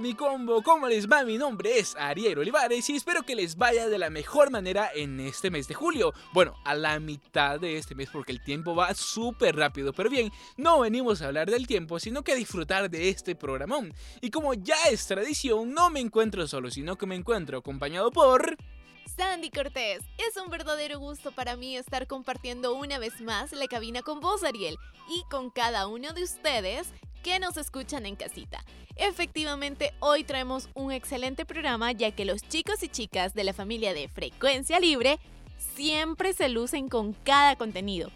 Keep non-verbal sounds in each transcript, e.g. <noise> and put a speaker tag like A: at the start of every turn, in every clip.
A: Mi combo, ¿cómo les va? Mi nombre es Ariel Olivares y espero que les vaya de la mejor manera en este mes de julio. Bueno, a la mitad de este mes porque el tiempo va súper rápido, pero bien, no venimos a hablar del tiempo, sino que a disfrutar de este programón. Y como ya es tradición, no me encuentro solo, sino que me encuentro acompañado por...
B: Sandy Cortés, es un verdadero gusto para mí estar compartiendo una vez más la cabina con vos, Ariel, y con cada uno de ustedes que nos escuchan en casita. Efectivamente, hoy traemos un excelente programa ya que los chicos y chicas de la familia de Frecuencia Libre siempre se lucen con cada contenido.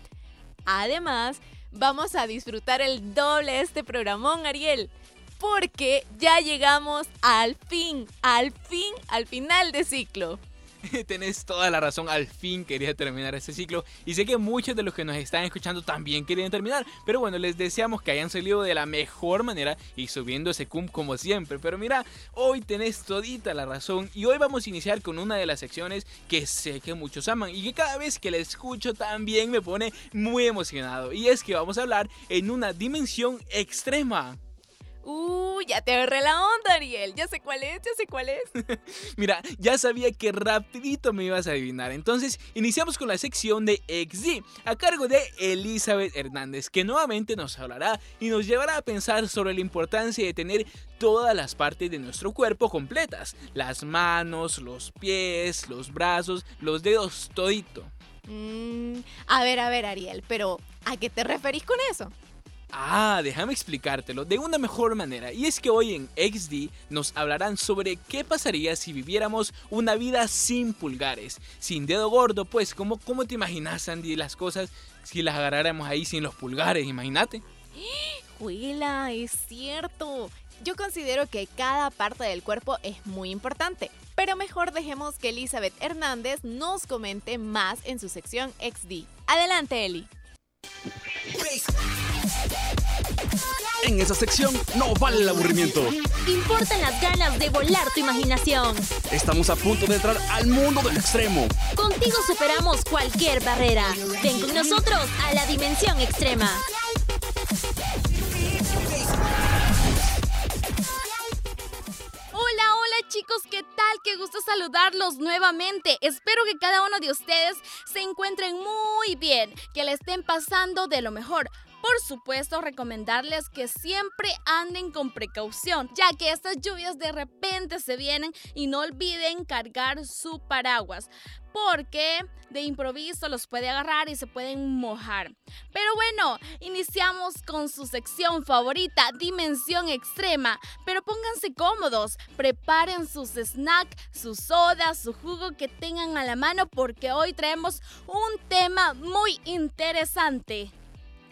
B: Además, vamos a disfrutar el doble de este programón, Ariel, porque ya llegamos al fin, al fin, al final de ciclo. <laughs>
A: Tenés toda la razón, al fin quería terminar este ciclo. Y sé que muchos de los que nos están escuchando también querían terminar, pero bueno, les deseamos que hayan salido de la mejor manera y subiendo ese cum como siempre, pero mira, hoy tenés todita la razón y hoy vamos a iniciar con una de las secciones que sé que muchos aman y que cada vez que la escucho también me pone muy emocionado. Y es que vamos a hablar en una dimensión extrema.
B: Uh, ya te agarré la onda, Ariel. Ya sé cuál es, ya sé cuál es. <laughs>
A: Mira, ya sabía que rapidito me ibas a adivinar. Entonces, iniciamos con la sección de XD, a cargo de Elizabeth Hernández, que nuevamente nos hablará y nos llevará a pensar sobre la importancia de tener todas las partes de nuestro cuerpo completas. Las manos, los pies, los brazos, los dedos, todito.
B: Mm, a ver, a ver, Ariel, pero ¿a qué te referís con eso?
A: Ah, déjame explicártelo de una mejor manera. Y es que hoy en XD nos hablarán sobre qué pasaría si viviéramos una vida sin pulgares, sin dedo gordo, pues, ¿cómo, cómo te imaginas, Andy, las cosas si las agarráramos ahí sin los pulgares? Imagínate.
B: Juela, es cierto. Yo considero que cada parte del cuerpo es muy importante, pero mejor dejemos que Elizabeth Hernández nos comente más en su sección XD. Adelante, Eli.
C: En esa sección no vale el aburrimiento.
D: Importan las ganas de volar tu imaginación.
C: Estamos a punto de entrar al mundo del extremo.
D: Contigo superamos cualquier barrera. Ven con nosotros a la dimensión extrema.
E: Hola, hola chicos, ¿qué tal? Qué gusto saludarlos nuevamente. Espero que cada uno de ustedes se encuentren muy bien, que le estén pasando de lo mejor. Por supuesto, recomendarles que siempre anden con precaución, ya que estas lluvias de repente se vienen y no olviden cargar su paraguas, porque de improviso los puede agarrar y se pueden mojar. Pero bueno, iniciamos con su sección favorita, Dimensión Extrema. Pero pónganse cómodos, preparen sus snacks, sus sodas, su jugo que tengan a la mano, porque hoy traemos un tema muy interesante.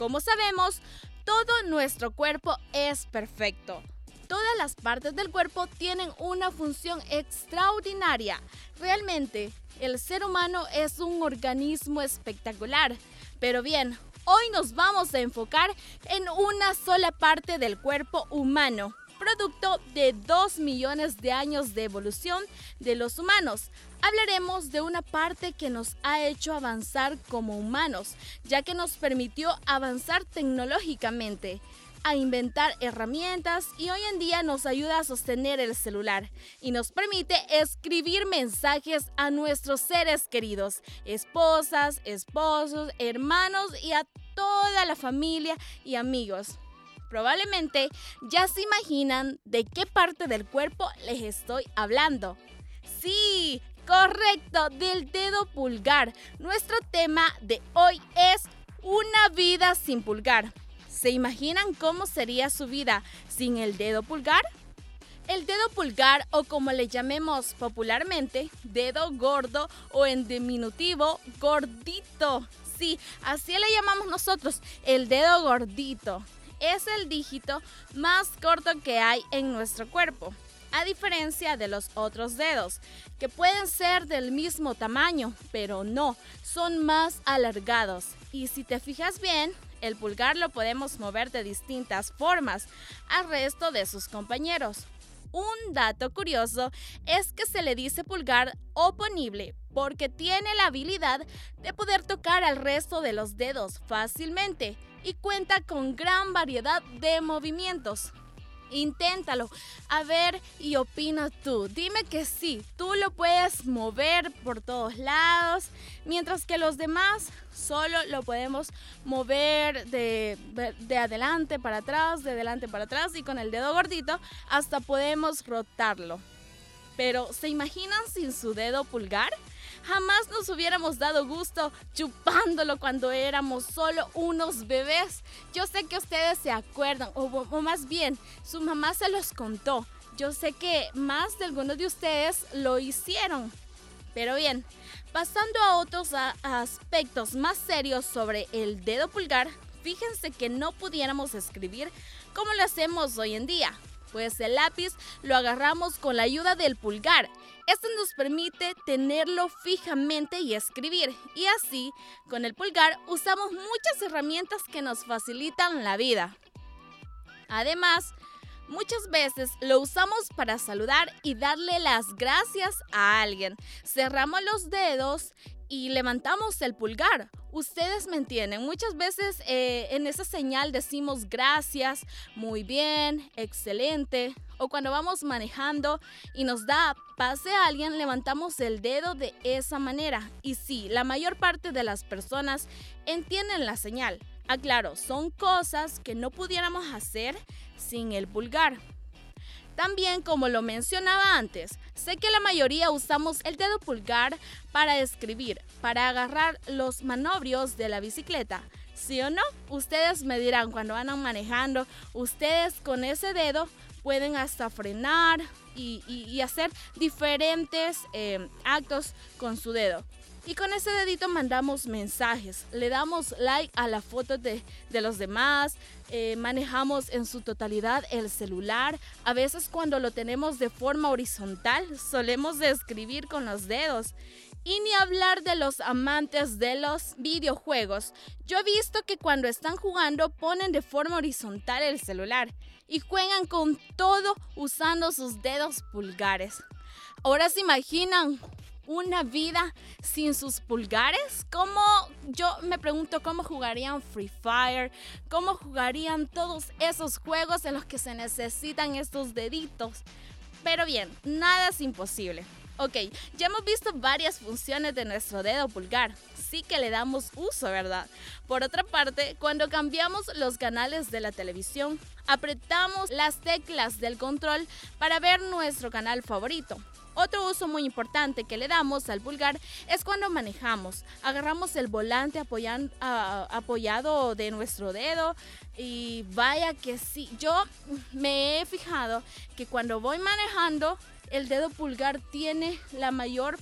E: Como sabemos, todo nuestro cuerpo es perfecto. Todas las partes del cuerpo tienen una función extraordinaria. Realmente, el ser humano es un organismo espectacular. Pero bien, hoy nos vamos a enfocar en una sola parte del cuerpo humano, producto de 2 millones de años de evolución de los humanos. Hablaremos de una parte que nos ha hecho avanzar como humanos, ya que nos permitió avanzar tecnológicamente a inventar herramientas y hoy en día nos ayuda a sostener el celular y nos permite escribir mensajes a nuestros seres queridos, esposas, esposos, hermanos y a toda la familia y amigos. Probablemente ya se imaginan de qué parte del cuerpo les estoy hablando. Sí, correcto, del dedo pulgar. Nuestro tema de hoy es una vida sin pulgar. ¿Se imaginan cómo sería su vida sin el dedo pulgar? El dedo pulgar o como le llamemos popularmente, dedo gordo o en diminutivo, gordito. Sí, así le llamamos nosotros, el dedo gordito es el dígito más corto que hay en nuestro cuerpo. A diferencia de los otros dedos, que pueden ser del mismo tamaño, pero no, son más alargados. Y si te fijas bien, el pulgar lo podemos mover de distintas formas al resto de sus compañeros. Un dato curioso es que se le dice pulgar oponible porque tiene la habilidad de poder tocar al resto de los dedos fácilmente y cuenta con gran variedad de movimientos. Inténtalo. A ver y opina tú. Dime que sí, tú lo puedes mover por todos lados, mientras que los demás solo lo podemos mover de, de adelante para atrás, de adelante para atrás y con el dedo gordito hasta podemos rotarlo. Pero ¿se imaginan sin su dedo pulgar? Jamás nos hubiéramos dado gusto chupándolo cuando éramos solo unos bebés. Yo sé que ustedes se acuerdan, o, más bien, su mamá se los contó. Yo sé que más de algunos de ustedes lo hicieron. Pero bien, pasando a otros aspectos más serios sobre el dedo pulgar, fíjense que no pudiéramos escribir como lo hacemos hoy en día pues el lápiz lo agarramos con la ayuda del pulgar. Esto nos permite tenerlo fijamente y escribir. Y así, con el pulgar usamos muchas herramientas que nos facilitan la vida. Además, Muchas veces lo usamos para saludar y darle las gracias a alguien. Cerramos los dedos y levantamos el pulgar. Ustedes me entienden. Muchas veces eh, en esa señal decimos gracias, muy bien, excelente. O cuando vamos manejando y nos da pase a alguien, levantamos el dedo de esa manera. Y sí, la mayor parte de las personas entienden la señal. Aclaro, son cosas que no pudiéramos hacer sin el pulgar. También, como lo mencionaba antes, sé que la mayoría usamos el dedo pulgar para escribir, para agarrar los manobrios de la bicicleta. ¿Sí o no? Ustedes me dirán cuando van manejando, ustedes con ese dedo pueden hasta frenar y, hacer diferentes eh, actos con su dedo. Y con ese dedito mandamos mensajes, le damos like a la foto de, los demás, eh, manejamos en su totalidad el celular. A veces cuando lo tenemos de forma horizontal, solemos escribir con los dedos. Y ni hablar de los amantes de los videojuegos. Yo he visto que cuando están jugando ponen de forma horizontal el celular y juegan con todo usando sus dedos pulgares. Ahora se imaginan una vida sin sus pulgares? ¿Cómo, yo me pregunto cómo jugarían Free Fire? ¿Cómo jugarían todos esos juegos en los que se necesitan estos deditos? Pero bien, nada es imposible. Ok, ya hemos visto varias funciones de nuestro dedo pulgar. Sí que le damos uso, ¿verdad? Por otra parte, cuando cambiamos los canales de la televisión, apretamos las teclas del control para ver nuestro canal favorito. Otro uso muy importante que le damos al pulgar es cuando manejamos. Agarramos el volante apoyado de nuestro dedo y vaya que sí. Yo me he fijado que cuando voy manejando, el dedo pulgar tiene la mayor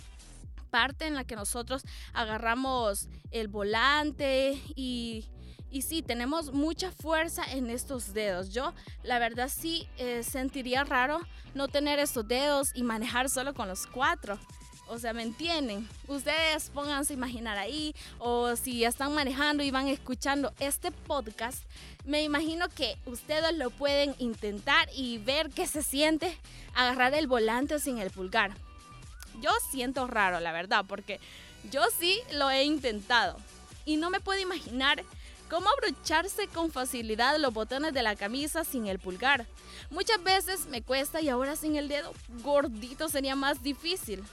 E: parte en la que nosotros agarramos el volante y y sí, tenemos mucha fuerza en estos dedos. Yo, la verdad, sí eh, sentiría raro no tener estos dedos y manejar solo con los cuatro. O sea, ¿me entienden? Ustedes pónganse a imaginar ahí, o si están manejando y van escuchando este podcast, me imagino que ustedes lo pueden intentar y ver qué se siente agarrar el volante sin el pulgar. Yo siento raro, la verdad, porque yo sí lo he intentado y no me puedo imaginar cómo abrocharse con facilidad los botones de la camisa sin el pulgar. Muchas veces me cuesta y ahora sin el dedo gordito sería más difícil.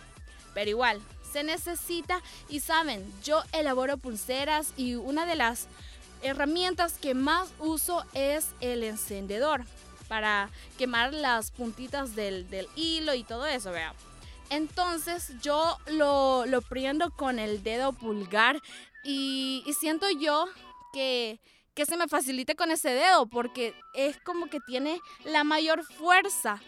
E: Pero igual, se necesita y saben, yo elaboro pulseras y una de las herramientas que más uso es el encendedor para quemar las puntitas del, hilo y todo eso, vea. Entonces yo lo, lo prendo con el dedo pulgar y siento yo que, se me facilite con ese dedo porque es como que tiene la mayor fuerza.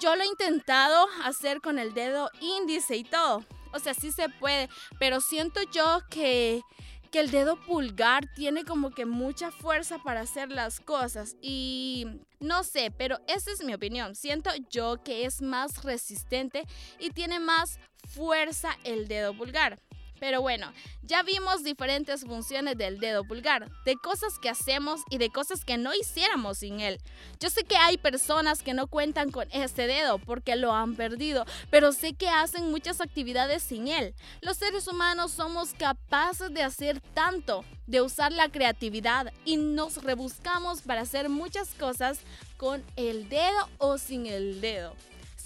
E: Yo lo he intentado hacer con el dedo índice y todo. O sea, sí se puede, pero siento yo que, que el dedo pulgar tiene como que mucha fuerza para hacer las cosas y no sé, pero esa es mi opinión. Siento yo que es más resistente y tiene más fuerza el dedo pulgar. Pero bueno, ya vimos diferentes funciones del dedo pulgar, de cosas que hacemos y de cosas que no hiciéramos sin él. Yo sé que hay personas que no cuentan con este dedo porque lo han perdido, pero sé que hacen muchas actividades sin él. Los seres humanos somos capaces de hacer tanto, de usar la creatividad y nos rebuscamos para hacer muchas cosas con el dedo o sin el dedo.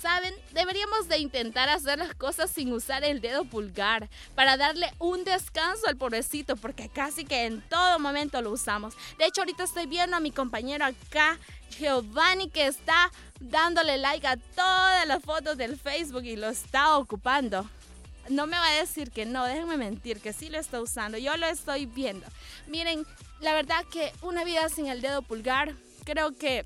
E: ¿Saben? Deberíamos de intentar hacer las cosas sin usar el dedo pulgar para darle un descanso al pobrecito porque casi que en todo momento lo usamos. De hecho, ahorita estoy viendo a mi compañero acá, Giovanni, que está dándole like a todas las fotos del Facebook y lo está ocupando. No me va a decir que no, déjenme mentir, que sí lo está usando. Yo lo estoy viendo. Miren, la verdad que una vida sin el dedo pulgar creo que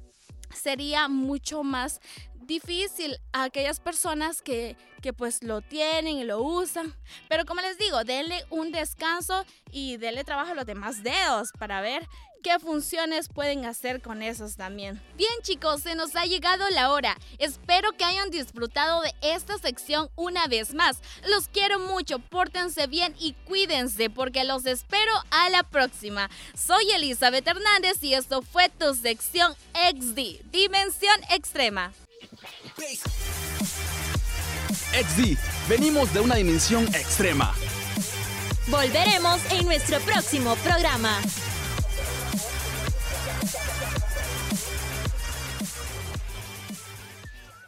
E: sería mucho más difícil a aquellas personas que, que pues lo tienen y lo usan. Pero como les digo, denle un descanso y denle trabajo a los demás dedos para ver qué funciones pueden hacer con esos también. Bien chicos, se nos ha llegado la hora. Espero que hayan disfrutado de esta sección una vez más. Los quiero mucho, pórtense bien y cuídense porque los espero a la próxima. Soy Elizabeth Hernández y esto fue tu sección XD, Dimensión Extrema.
C: XD, venimos de una dimensión extrema.
D: Volveremos en nuestro próximo programa.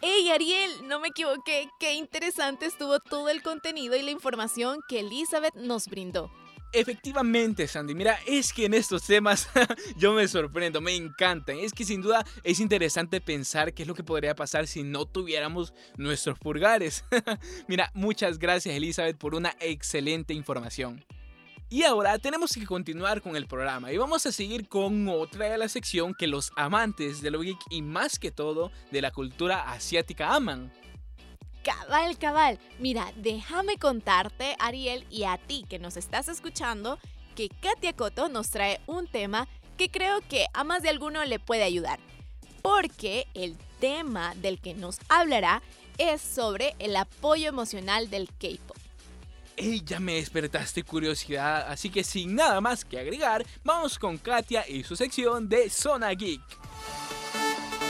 B: ¡Hey Ariel! No me equivoqué, qué interesante estuvo todo el contenido y la información que Elizabeth nos brindó.
A: Efectivamente, Sandy. Mira, es que en estos temas <laughs> yo me sorprendo, me encantan. Es que sin duda es interesante pensar qué es lo que podría pasar si no tuviéramos nuestros pulgares. <laughs> Mira, muchas gracias Elizabeth por una excelente información. Y ahora tenemos que continuar con el programa y vamos a seguir con otra de la sección que los amantes de lo geek y más que todo de la cultura asiática aman.
B: Cabal, cabal. Mira, déjame contarte, Ariel, y a ti que nos estás escuchando, que Katia Coto nos trae un tema que creo que a más de alguno le puede ayudar. Porque el tema del que nos hablará es sobre el apoyo emocional del K-pop.
A: Ey, ya me despertaste curiosidad, así que sin nada más que agregar, vamos con Katia y su sección de Zona Geek.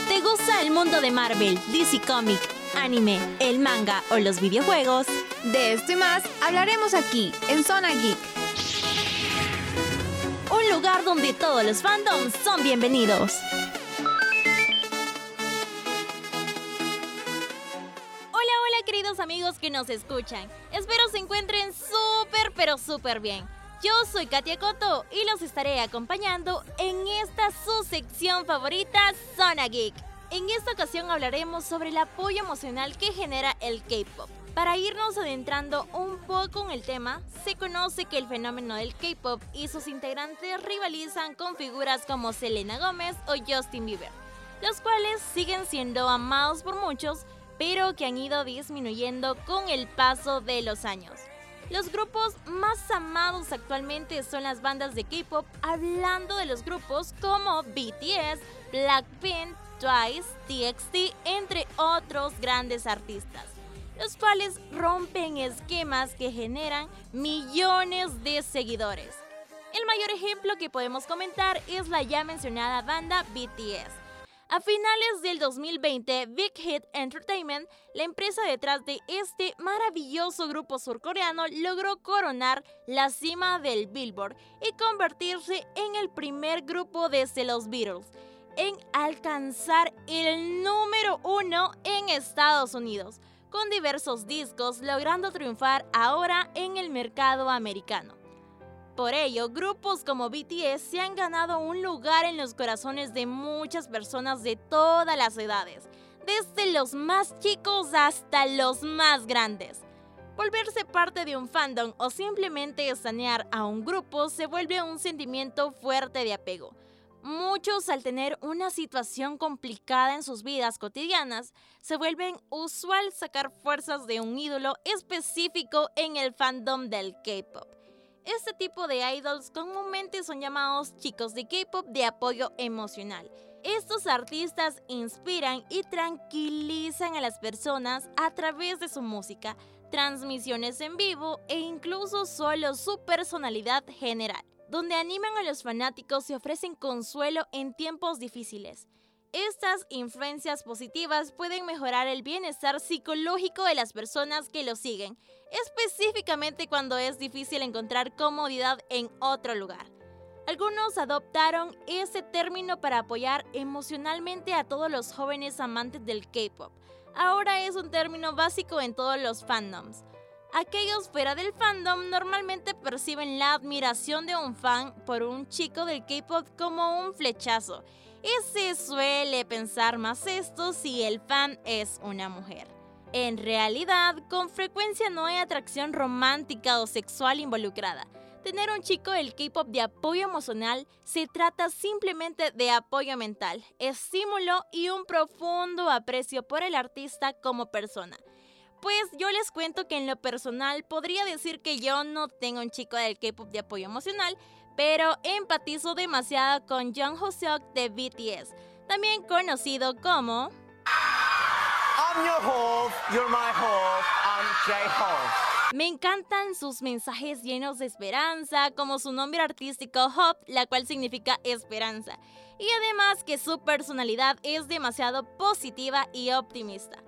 D: ¿Te gusta el mundo de Marvel, DC Comic, anime, el manga o los videojuegos?
F: De esto y más hablaremos aquí, en Zona Geek.
D: Un lugar donde todos los fandoms son bienvenidos. Amigos que nos escuchan. Espero se encuentren súper, pero súper bien. Yo soy Katia Coto y los estaré acompañando en esta su sección favorita, Zona Geek. En esta ocasión hablaremos sobre el apoyo emocional que genera el K-pop. Para irnos adentrando un poco en el tema, se conoce que el fenómeno del K-pop y sus integrantes rivalizan con figuras como Selena Gómez o Justin Bieber, los cuales siguen siendo amados por muchos, pero que han ido disminuyendo con el paso de los años. Los grupos más amados actualmente son las bandas de K-pop, hablando de los grupos como BTS, Blackpink, Twice, TXT, entre otros grandes artistas, los cuales rompen esquemas que generan millones de seguidores. El mayor ejemplo que podemos comentar es la ya mencionada banda BTS. A finales del 2020, Big Hit Entertainment, la empresa detrás de este maravilloso grupo surcoreano, logró coronar la cima del Billboard y convertirse en el primer grupo desde los Beatles en alcanzar el número uno en Estados Unidos, con diversos discos logrando triunfar ahora en el mercado americano. Por ello, grupos como BTS se han ganado un lugar en los corazones de muchas personas de todas las edades, desde los más chicos hasta los más grandes. Volverse parte de un fandom o simplemente sanear a un grupo se vuelve un sentimiento fuerte de apego. Muchos al tener una situación complicada en sus vidas cotidianas, se vuelven usual sacar fuerzas de un ídolo específico en el fandom del K-Pop. Este tipo de idols comúnmente son llamados chicos de K-pop de apoyo emocional. Estos artistas inspiran y tranquilizan a las personas a través de su música, transmisiones en vivo e incluso solo su personalidad general, donde animan a los fanáticos y ofrecen consuelo en tiempos difíciles. Estas influencias positivas pueden mejorar el bienestar psicológico de las personas que lo siguen, específicamente cuando es difícil encontrar comodidad en otro lugar. Algunos adoptaron ese término para apoyar emocionalmente a todos los jóvenes amantes del K-pop. Ahora es un término básico en todos los fandoms. Aquellos fuera del fandom normalmente perciben la admiración de un fan por un chico del K-pop como un flechazo y se suele pensar más esto si el fan es una mujer. En realidad, con frecuencia no hay atracción romántica o sexual involucrada. Tener un chico del K-pop de apoyo emocional se trata simplemente de apoyo mental, estímulo y un profundo aprecio por el artista como persona. Pues yo les cuento que en lo personal podría decir que yo no tengo un chico del K-pop de apoyo emocional, pero empatizo demasiado con Jung Ho Seok de BTS, también conocido como
G: I'm your hope, you're my hope, I'm J-Hope.
D: Me encantan sus mensajes llenos de esperanza, como su nombre artístico Hope, la cual significa esperanza. Y además que su personalidad es demasiado positiva y optimista.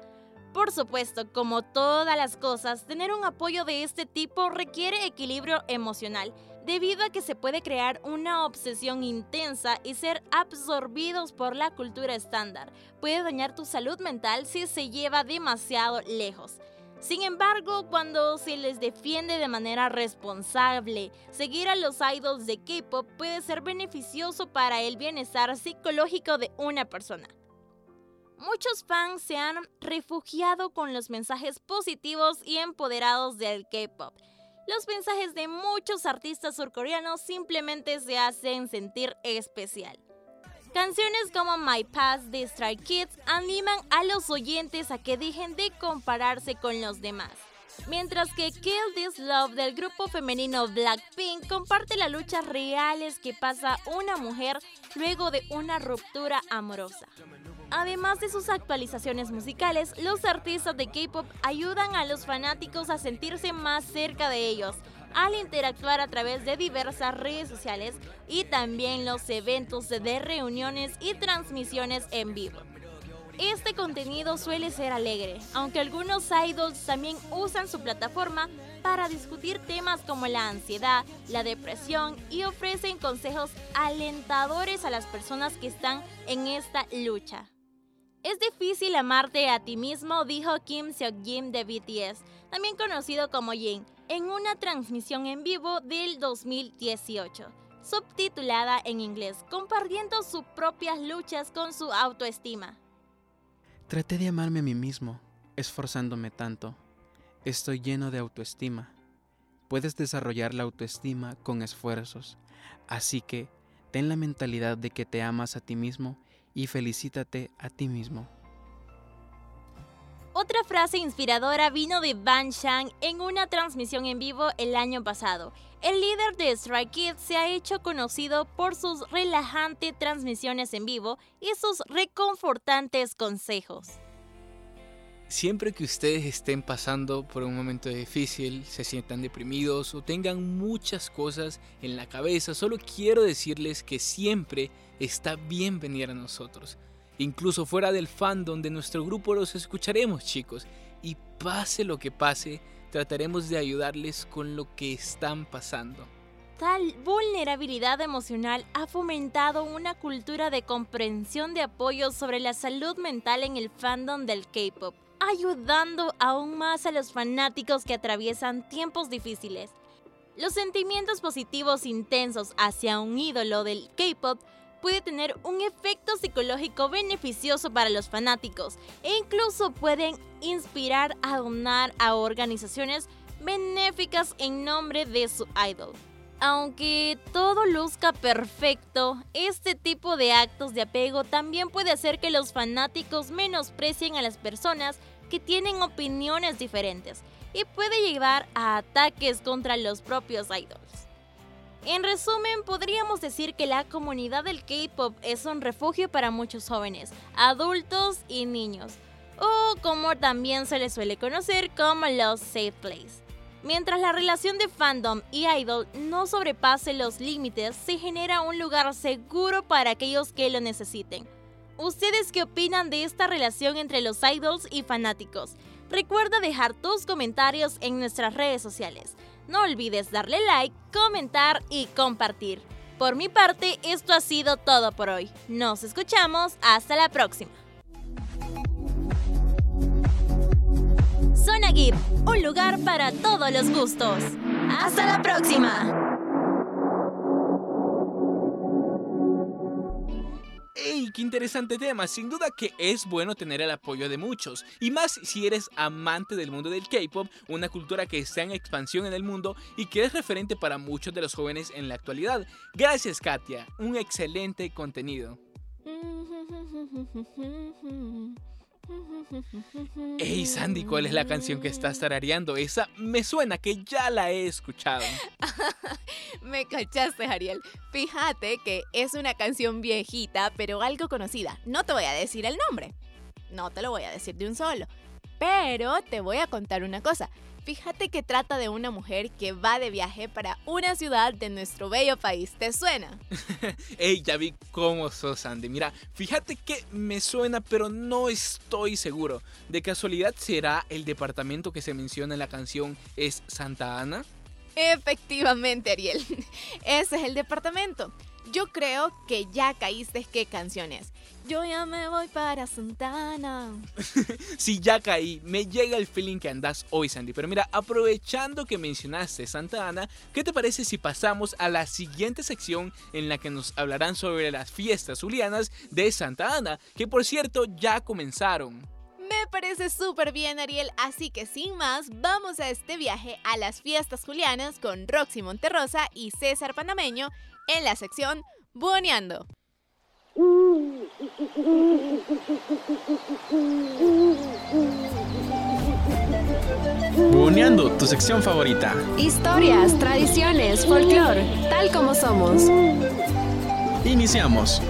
D: Por supuesto, como todas las cosas, tener un apoyo de este tipo requiere equilibrio emocional, debido a que se puede crear una obsesión intensa y ser absorbidos por la cultura estándar. Puede dañar tu salud mental si se lleva demasiado lejos. Sin embargo, cuando se les defiende de manera responsable, seguir a los idols de K-pop puede ser beneficioso para el bienestar psicológico de una persona. Muchos fans se han refugiado con los mensajes positivos y empoderados del K-pop. Los mensajes de muchos artistas surcoreanos simplemente se hacen sentir especial. Canciones como My Past de Stray Kids animan a los oyentes a que dejen de compararse con los demás. Mientras que Kill This Love del grupo femenino Blackpink comparte las luchas reales que pasa una mujer luego de una ruptura amorosa. Además de sus actualizaciones musicales, los artistas de K-pop ayudan a los fanáticos a sentirse más cerca de ellos al interactuar a través de diversas redes sociales y también los eventos de reuniones y transmisiones en vivo. Este contenido suele ser alegre, aunque algunos idols también usan su plataforma para discutir temas como la ansiedad, la depresión y ofrecen consejos alentadores a las personas que están en esta lucha. Es difícil amarte a ti mismo, dijo Kim Seok-jim de BTS, también conocido como Jin, en una transmisión en vivo del 2018, subtitulada en inglés, compartiendo sus propias luchas con su autoestima.
H: Traté de amarme a mí mismo, esforzándome tanto. Estoy lleno de autoestima. Puedes desarrollar la autoestima con esfuerzos, así que ten la mentalidad de que te amas a ti mismo y felicítate a ti mismo.
D: Otra frase inspiradora vino de Ban Shang en una transmisión en vivo el año pasado. El líder de Stray Kids se ha hecho conocido por sus relajantes transmisiones en vivo y sus reconfortantes consejos.
A: Siempre que ustedes estén pasando por un momento difícil, se sientan deprimidos o tengan muchas cosas en la cabeza, solo quiero decirles que siempre está bien venir a nosotros. Incluso fuera del fandom de nuestro grupo los escucharemos chicos y pase lo que pase, trataremos de ayudarles con lo que están pasando.
D: Tal vulnerabilidad emocional ha fomentado una cultura de comprensión de apoyo sobre la salud mental en el fandom del K-Pop ayudando aún más a los fanáticos que atraviesan tiempos difíciles. Los sentimientos positivos intensos hacia un ídolo del K-pop puede tener un efecto psicológico beneficioso para los fanáticos e incluso pueden inspirar a donar a organizaciones benéficas en nombre de su idol. Aunque todo luzca perfecto, este tipo de actos de apego también puede hacer que los fanáticos menosprecien a las personas que tienen opiniones diferentes y puede llevar a ataques contra los propios idols. En resumen, podríamos decir que la comunidad del K-Pop es un refugio para muchos jóvenes, adultos y niños, o como también se les suele conocer como los safe place. Mientras la relación de fandom y idol no sobrepase los límites, se genera un lugar seguro para aquellos que lo necesiten. ¿Ustedes qué opinan de esta relación entre los idols y fanáticos? Recuerda dejar tus comentarios en nuestras redes sociales. No olvides darle like, comentar y compartir. Por mi parte, esto ha sido todo por hoy. Nos escuchamos hasta la próxima. Zona Geek, un lugar para todos los gustos. Hasta la próxima.
A: ¡Ey! ¡Qué interesante tema! Sin duda que es bueno tener el apoyo de muchos, y más si eres amante del mundo del K-pop, una cultura que está en expansión en el mundo y que es referente para muchos de los jóvenes en la actualidad. Gracias, Katia. Un excelente contenido. <laughs> Ey Sandy, ¿cuál es la canción que estás tarareando? Esa me suena que ya la he escuchado. <laughs>
B: Me cachaste, Ariel. Fíjate que es una canción viejita, pero algo conocida. No te voy a decir el nombre. No te lo voy a decir de un solo. Pero te voy a contar una cosa. Fíjate que trata de una mujer que va de viaje para una ciudad de nuestro bello país. ¿Te suena? <laughs>
A: Ey, ya vi cómo sos, Sandy. Mira, fíjate que me suena, pero no estoy seguro. ¿De casualidad será el departamento que se menciona en la canción es Santa Ana?
B: Efectivamente, Ariel. <laughs> Ese es el departamento. Yo creo que ya caíste qué canciones. Yo ya me voy para Santana. <laughs>
A: sí, ya caí. Me llega el feeling que andas hoy, Sandy. Pero mira, aprovechando que mencionaste Santa Ana, ¿qué te parece si pasamos a la siguiente sección en la que nos hablarán sobre las fiestas julianas de Santa Ana? Que por cierto, ya comenzaron.
B: Me parece súper bien, Ariel. Así que sin más, vamos a este viaje a las fiestas julianas con Roxy Monterrosa y César Panameño en la sección Buoneando.
H: Buoneando, tu sección favorita.
I: Historias, tradiciones, folclore, tal como somos.
H: Iniciamos.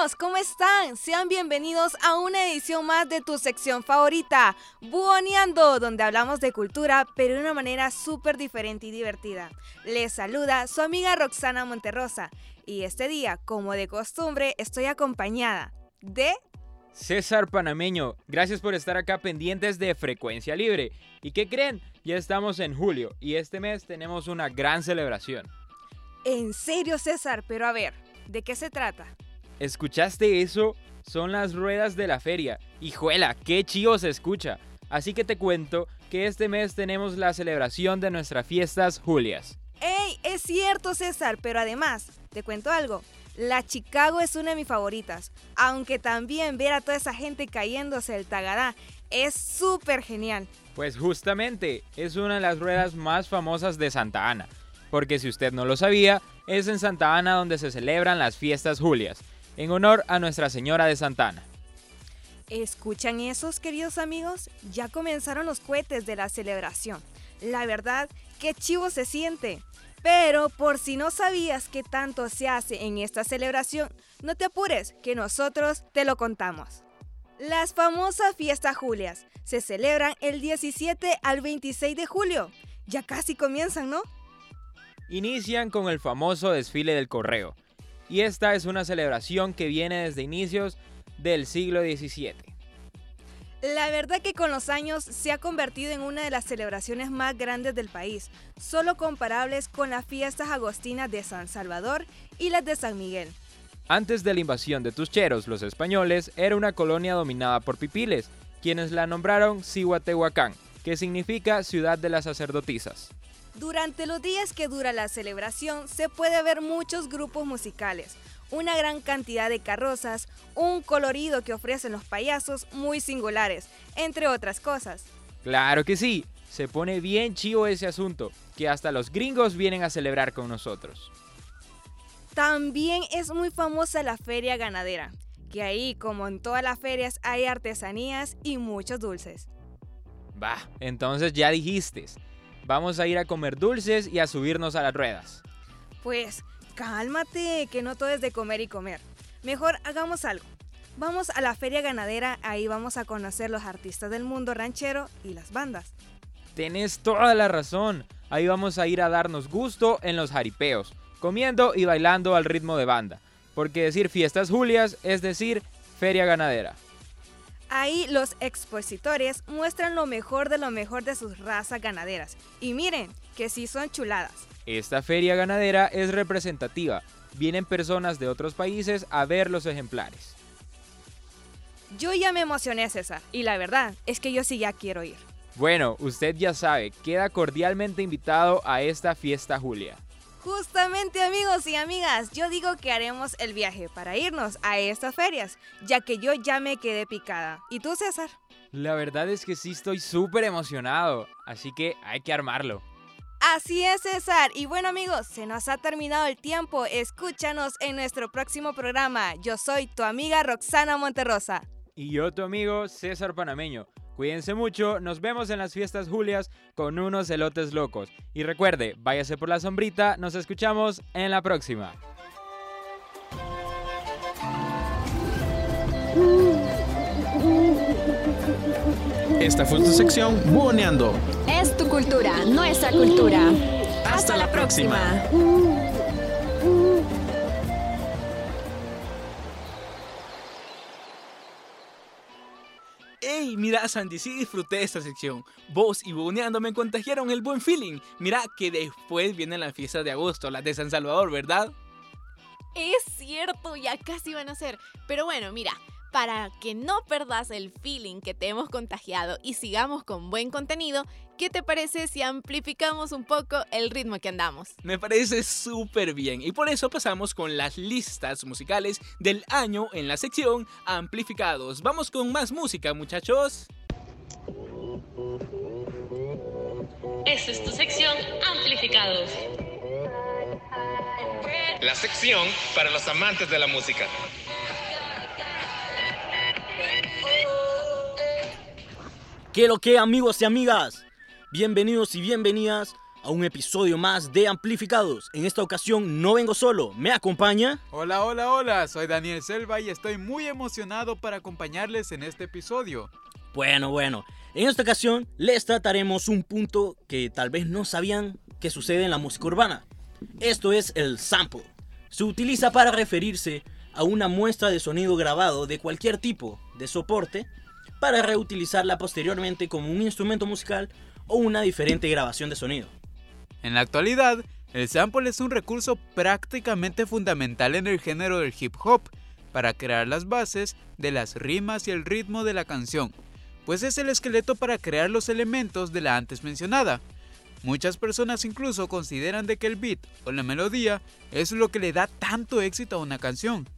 J: Amigos, ¿cómo están? Sean bienvenidos a una edición más de tu sección favorita, Buoneando, donde hablamos de cultura, pero de una manera súper diferente y divertida. Les saluda su amiga Roxana Monterrosa, y este día, como de costumbre, estoy acompañada de...
K: César Panameño, gracias por estar acá pendientes de Frecuencia Libre. ¿Y qué creen? Ya estamos en julio y este mes tenemos una gran celebración.
J: En serio, César, pero a ver, ¿De qué se trata?
K: ¿Escuchaste eso? Son las ruedas de la feria. Hijuela, qué chido se escucha. Así que te cuento que este mes tenemos la celebración de nuestras fiestas Julias.
J: ¡Ey! Es cierto, César, pero además, te cuento algo. La Chicago es una de mis favoritas, aunque también ver a toda esa gente cayéndose el tagadá es súper genial.
K: Pues justamente, es una de las ruedas más famosas de Santa Ana porque si usted no lo sabía, es en Santa Ana donde se celebran las fiestas Julias, en honor a Nuestra Señora de Santa Ana.
J: ¿Escuchan esos, queridos amigos? Ya comenzaron los cohetes de la celebración. La verdad, qué chivo se siente. Pero por si no sabías qué tanto se hace en esta celebración, no te apures, que nosotros te lo contamos. Las famosas fiestas Julias se celebran el 17 al 26 de julio. Ya casi comienzan, ¿no?
K: inician con el famoso desfile del correo, y esta es una celebración que viene desde inicios del siglo XVII.
J: La verdad que con los años se ha convertido en una de las celebraciones más grandes del país, solo comparables con las fiestas agostinas de San Salvador y las de San Miguel.
K: Antes de la invasión de Tucheros, los españoles era una colonia dominada por pipiles, quienes la nombraron Cihuatehuacán, que significa ciudad de las sacerdotisas.
J: Durante los días que dura la celebración se puede ver muchos grupos musicales, una gran cantidad de carrozas, un colorido que ofrecen los payasos muy singulares, entre otras cosas.
K: Claro que sí, se pone bien chivo ese asunto, que hasta los gringos vienen a celebrar con nosotros.
J: También es muy famosa la feria ganadera, que ahí, como en todas las ferias, hay artesanías y muchos dulces.
K: Va, entonces ya dijiste. Vamos a ir a comer dulces y a subirnos a las ruedas.
J: Pues cálmate, que no todo es de comer y comer. Mejor hagamos algo. Vamos a la feria ganadera, ahí vamos a conocer los artistas del mundo ranchero y las bandas.
K: Tenés toda la razón. Ahí vamos a ir a darnos gusto en los jaripeos, comiendo y bailando al ritmo de banda. Porque decir fiestas julias es decir feria ganadera.
J: Ahí los expositores muestran lo mejor de lo mejor de sus razas ganaderas. Y miren, que sí son chuladas.
K: Esta feria ganadera es representativa. Vienen personas de otros países a ver los ejemplares.
J: Yo ya me emocioné, César, y la verdad es que yo sí ya quiero ir.
K: Bueno, usted ya sabe, queda cordialmente invitado a esta fiesta Julia.
J: Justamente amigos y amigas, yo digo que haremos el viaje para irnos a estas ferias, ya que yo ya me quedé picada. ¿Y tú, César?
K: La verdad es que sí estoy súper emocionado, así que hay que armarlo.
J: Así es, César. Y bueno amigos, se nos ha terminado el tiempo. Escúchanos en nuestro próximo programa. Yo soy tu amiga Roxana Monterrosa.
K: Y yo tu amigo César Panameño. Cuídense mucho, nos vemos en las fiestas Julias con unos elotes locos. Y recuerde, váyase por la sombrita, nos escuchamos en la próxima.
C: Esta fue tu sección Buoneando.
I: Es tu cultura, nuestra cultura.
C: Hasta, la próxima.
A: ¡Ey! Mira, Sandy, sí disfruté esta sección. Vos y Buneando me contagiaron el buen feeling. Mira que después vienen las fiestas de agosto, las de San Salvador, ¿verdad?
B: Es cierto, ya casi van a ser. Pero bueno, mira, para que no perdas el feeling que te hemos contagiado y sigamos con buen contenido, ¿qué te parece si amplificamos un poco el ritmo que andamos?
A: Me parece súper bien y por eso pasamos con las listas musicales del año en la sección Amplificados. Vamos con más música, muchachos.
L: Esta es tu sección Amplificados.
M: La sección para los amantes de la música.
N: ¿Qué lo que amigos y amigas? Bienvenidos y bienvenidas a un episodio más de Amplificados. En esta ocasión no vengo solo, me acompaña...
O: Hola, hola, hola, soy Daniel Selva y estoy muy emocionado para acompañarles en este episodio.
N: Bueno, bueno, en esta ocasión les trataremos un punto que tal vez no sabían que sucede en la música urbana. Esto es el sample. Se utiliza para referirse a una muestra de sonido grabado de cualquier tipo de soporte para reutilizarla posteriormente como un instrumento musical o una diferente grabación de sonido.
O: En la actualidad, el sample es un recurso prácticamente fundamental en el género del hip hop para crear las bases de las rimas y el ritmo de la canción, pues es el esqueleto para crear los elementos de la antes mencionada. Muchas personas incluso consideran de que el beat o la melodía es lo que le da tanto éxito a una canción.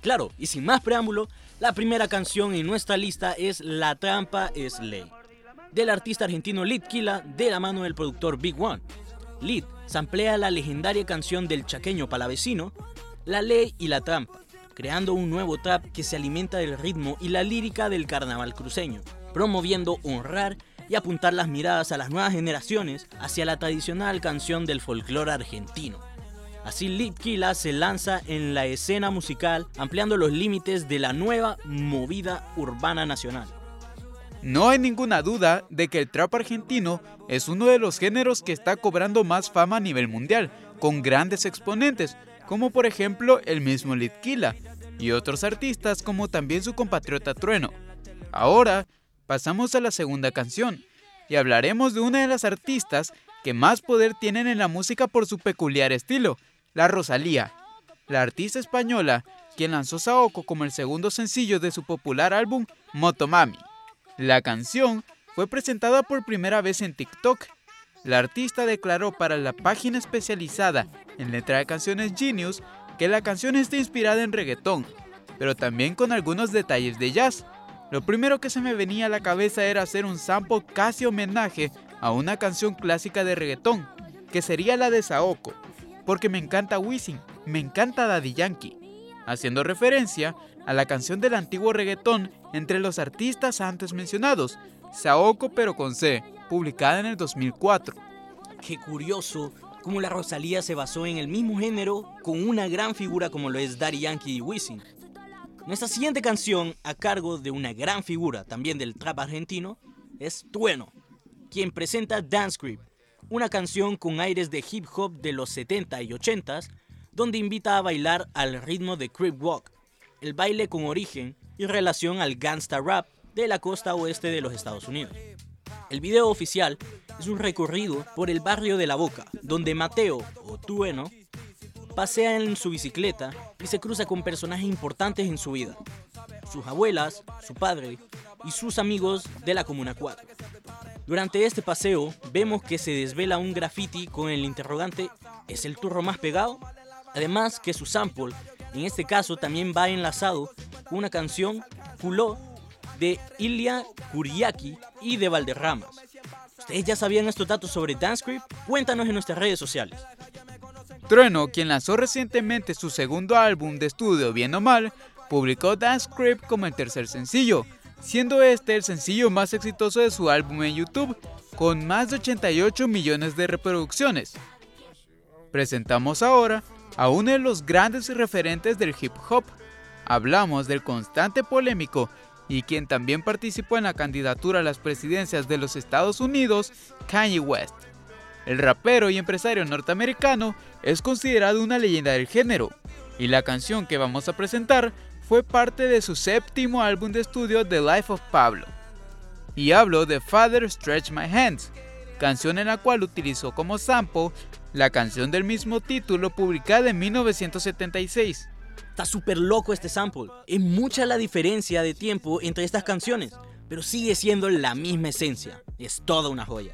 N: Claro, y sin más preámbulo, la primera canción en nuestra lista es La trampa es ley, del artista argentino Lid Kila de la mano del productor Big One. Lid samplea la legendaria canción del chaqueño palavecino, La ley y la trampa, creando un nuevo trap que se alimenta del ritmo y la lírica del carnaval cruceño, promoviendo honrar y apuntar las miradas a las nuevas generaciones hacia la tradicional canción del folclore argentino. Así Litkila se lanza en la escena musical ampliando los límites de la nueva movida urbana nacional.
O: No hay ninguna duda de que el trap argentino es uno de los géneros que está cobrando más fama a nivel mundial, con grandes exponentes, como por ejemplo el mismo Litkila, y otros artistas como también su compatriota Trueno. Ahora pasamos a la segunda canción, y hablaremos de una de las artistas que más poder tienen en la música por su peculiar estilo, la Rosalía, la artista española quien lanzó Saoko como el segundo sencillo de su popular álbum Motomami. La canción fue presentada por primera vez en TikTok. La artista declaró para la página especializada en letra de canciones Genius que la canción está inspirada en reggaetón, pero también con algunos detalles de jazz. Lo primero que se me venía a la cabeza era hacer un sample casi homenaje a una canción clásica de reggaetón, que sería la de Saoko, porque me encanta Wisin, me encanta Daddy Yankee. haciendo referencia a la canción del antiguo reggaetón entre los artistas antes mencionados, Saoko pero con C, publicada en el 2004.
N: Qué curioso cómo la Rosalía se basó en el mismo género con una gran figura como lo es Daddy Yankee y Wisin. Nuestra siguiente canción, a cargo de una gran figura también del trap argentino, es Tueno, quien presenta Dance Creep, una canción con aires de hip hop de los 70 y 80s, donde invita a bailar al ritmo de Creep Walk, el baile con origen y relación al gangsta rap de la costa oeste de los Estados Unidos. El video oficial es un recorrido por el barrio de La Boca, donde Mateo, o Tueno, pasea en su bicicleta y se cruza con personajes importantes en su vida. Sus abuelas, su padre y sus amigos de la Comuna 4. Durante este paseo vemos que se desvela un graffiti con el interrogante ¿Es el turro más pegado? Además que su sample, en este caso también va enlazado con una canción Culó de Ilya Kuriaki y de Valderramas. ¿Ustedes ya sabían estos datos sobre Dance Creep? Cuéntanos en nuestras redes sociales.
O: Trueno, quien lanzó recientemente su segundo álbum de estudio Bien o Mal, publicó Dance Creep como el tercer sencillo, siendo este el sencillo más exitoso de su álbum en YouTube, con más de 88 millones de reproducciones. Presentamos ahora a uno de los grandes referentes del hip hop. Hablamos del constante polémico y quien también participó en la candidatura a las presidencias de los Estados Unidos, Kanye West. El rapero y empresario norteamericano es considerado una leyenda del género, y la canción que vamos a presentar fue parte de su séptimo álbum de estudio The Life of Pablo. Y hablo de Father Stretch My Hands, canción en la cual utilizó como sample la canción del mismo título publicada en 1976.
N: Está súper loco este sample. Es mucha la diferencia de tiempo entre estas canciones, pero sigue siendo la misma esencia. Es toda una joya.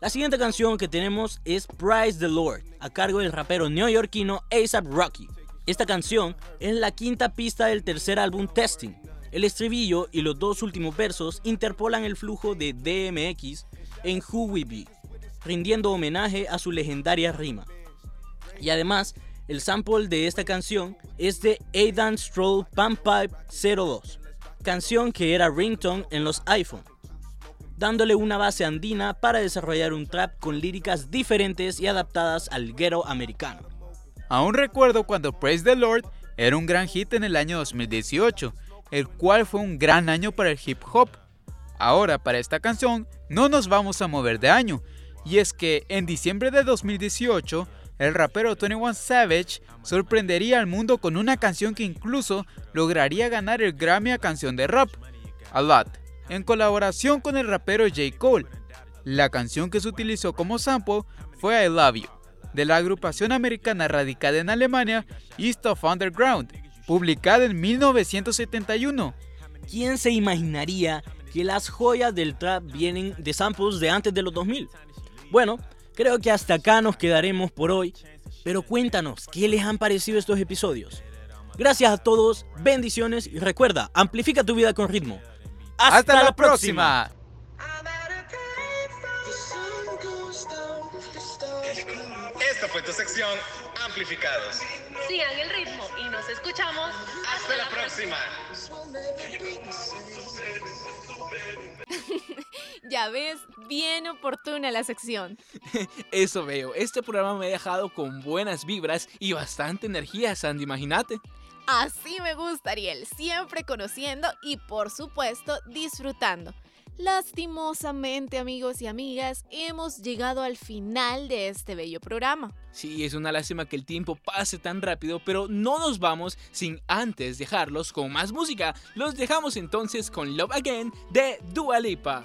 N: La siguiente canción que tenemos es Price the Lord, a cargo del rapero neoyorquino ASAP Rocky. Esta canción es la quinta pista del tercer álbum Testing. El estribillo y los dos últimos versos interpolan el flujo de DMX en Who We Be, rindiendo homenaje a su legendaria rima. Y además, el sample de esta canción es de Aidan Stroll Pump Pipe 02, canción que era ringtone en los iPhone, dándole una base andina para desarrollar un trap con líricas diferentes y adaptadas al ghetto americano.
O: Aún recuerdo cuando Praise the Lord era un gran hit en el año 2018, el cual fue un gran año para el hip hop. Ahora, para esta canción, no nos vamos a mover de año, y es que en diciembre de 2018, el rapero 21 Savage sorprendería al mundo con una canción que incluso lograría ganar el Grammy a canción de rap, A Lot, en colaboración con el rapero J. Cole. La canción que se utilizó como sample fue I Love You, de la agrupación americana radicada en Alemania East of Underground, publicada en 1971.
N: ¿Quién se imaginaría que las joyas del trap vienen de samples de antes de los 2000? Bueno, creo que hasta acá nos quedaremos por hoy, pero cuéntanos, ¿qué les han parecido estos episodios? Gracias a todos, bendiciones y recuerda, amplifica tu vida con ritmo.
O: Hasta, la, próxima.
M: Fue tu sección Amplificados.
L: Sigan el ritmo y nos escuchamos.
M: Hasta la próxima. <laughs>
B: ya ves, bien oportuna la sección. <laughs>
A: Eso veo, este programa me ha dejado con buenas vibras y bastante energía, Sandy, imagínate.
B: Así me gusta, Ariel, siempre conociendo y por supuesto disfrutando. Lastimosamente, amigos y amigas, hemos llegado al final de este bello programa.
A: Sí, es una lástima que el tiempo pase tan rápido, pero no nos vamos sin antes dejarlos con más música. Los dejamos entonces con Love Again de Dua Lipa.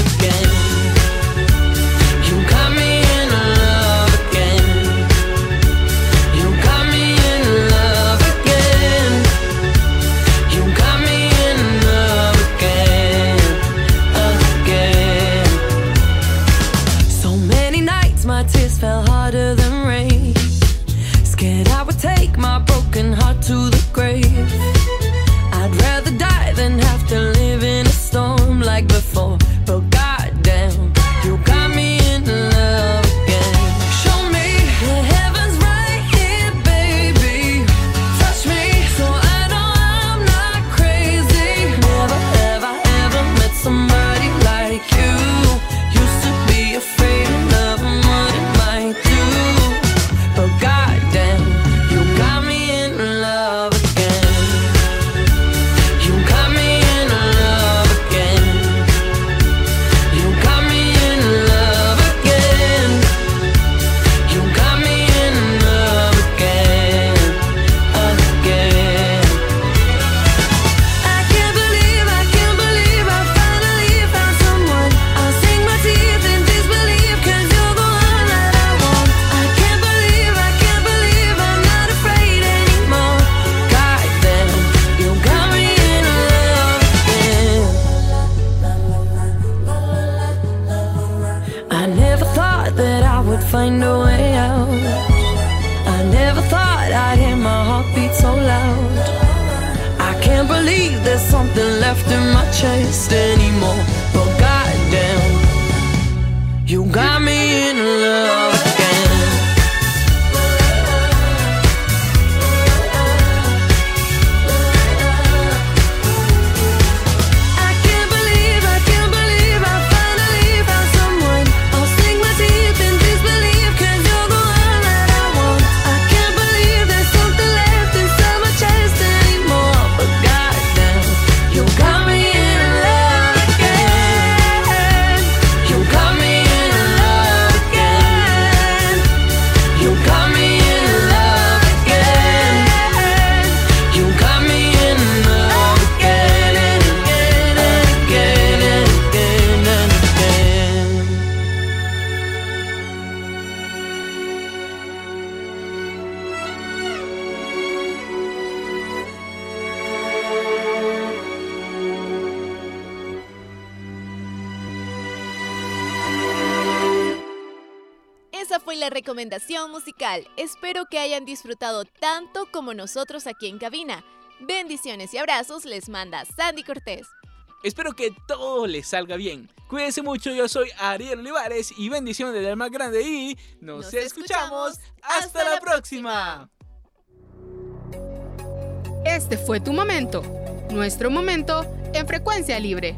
B: musical. Espero que hayan disfrutado tanto como nosotros aquí en cabina. Bendiciones y abrazos les manda Sandy Cortés.
A: Espero que todo les salga bien. Cuídense mucho, yo soy Ariel Olivares y bendiciones del más grande y nos,
B: nos
A: escuchamos. Hasta,
B: la
A: próxima.
F: Este fue tu momento, nuestro momento en frecuencia libre.